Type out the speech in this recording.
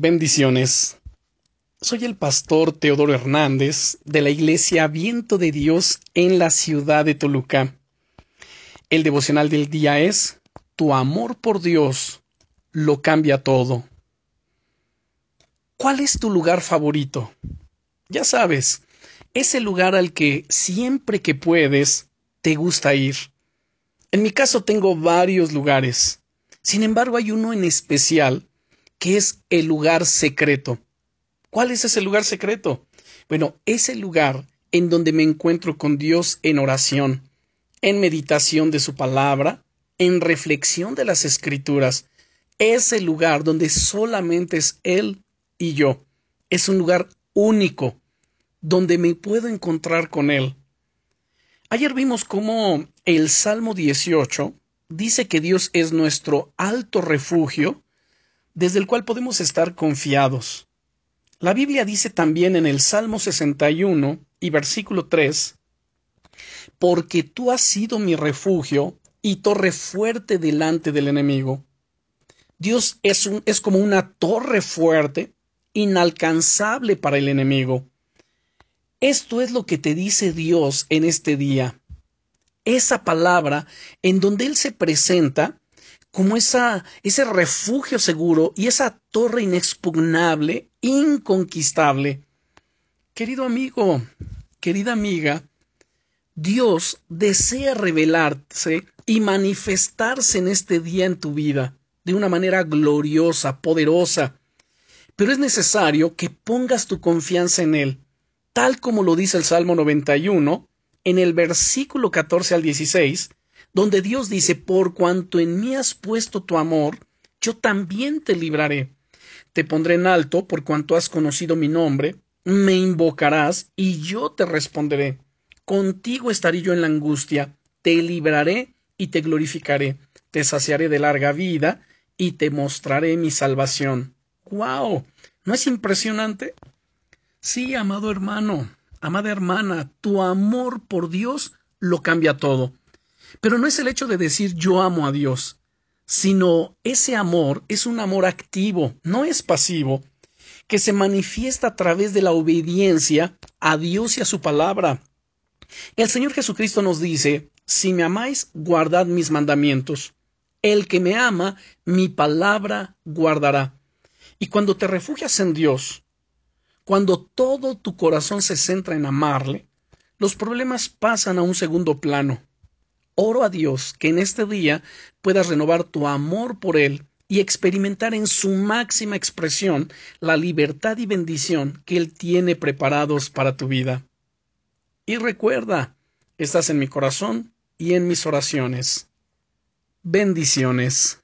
Bendiciones. Soy el pastor Teodoro Hernández de la Iglesia Viento de Dios en la ciudad de Toluca. El devocional del día es Tu amor por Dios lo cambia todo. ¿Cuál es tu lugar favorito? Ya sabes, es el lugar al que siempre que puedes te gusta ir. En mi caso tengo varios lugares. Sin embargo, hay uno en especial que es el lugar secreto. ¿Cuál es ese lugar secreto? Bueno, es el lugar en donde me encuentro con Dios en oración, en meditación de su palabra, en reflexión de las escrituras. Es el lugar donde solamente es Él y yo. Es un lugar único, donde me puedo encontrar con Él. Ayer vimos cómo el Salmo 18 dice que Dios es nuestro alto refugio desde el cual podemos estar confiados. La Biblia dice también en el Salmo 61 y versículo 3, Porque tú has sido mi refugio y torre fuerte delante del enemigo. Dios es, un, es como una torre fuerte, inalcanzable para el enemigo. Esto es lo que te dice Dios en este día. Esa palabra en donde Él se presenta como esa, ese refugio seguro y esa torre inexpugnable, inconquistable. Querido amigo, querida amiga, Dios desea revelarse y manifestarse en este día en tu vida de una manera gloriosa, poderosa. Pero es necesario que pongas tu confianza en Él, tal como lo dice el Salmo 91, en el versículo 14 al 16, donde Dios dice, por cuanto en mí has puesto tu amor, yo también te libraré. Te pondré en alto por cuanto has conocido mi nombre, me invocarás y yo te responderé. Contigo estaré yo en la angustia, te libraré y te glorificaré, te saciaré de larga vida y te mostraré mi salvación. ¡Guau! ¿No es impresionante? Sí, amado hermano, amada hermana, tu amor por Dios lo cambia todo. Pero no es el hecho de decir yo amo a Dios, sino ese amor es un amor activo, no es pasivo, que se manifiesta a través de la obediencia a Dios y a su palabra. El Señor Jesucristo nos dice, si me amáis, guardad mis mandamientos. El que me ama, mi palabra guardará. Y cuando te refugias en Dios, cuando todo tu corazón se centra en amarle, los problemas pasan a un segundo plano. Oro a Dios que en este día puedas renovar tu amor por Él y experimentar en su máxima expresión la libertad y bendición que Él tiene preparados para tu vida. Y recuerda, estás en mi corazón y en mis oraciones. Bendiciones.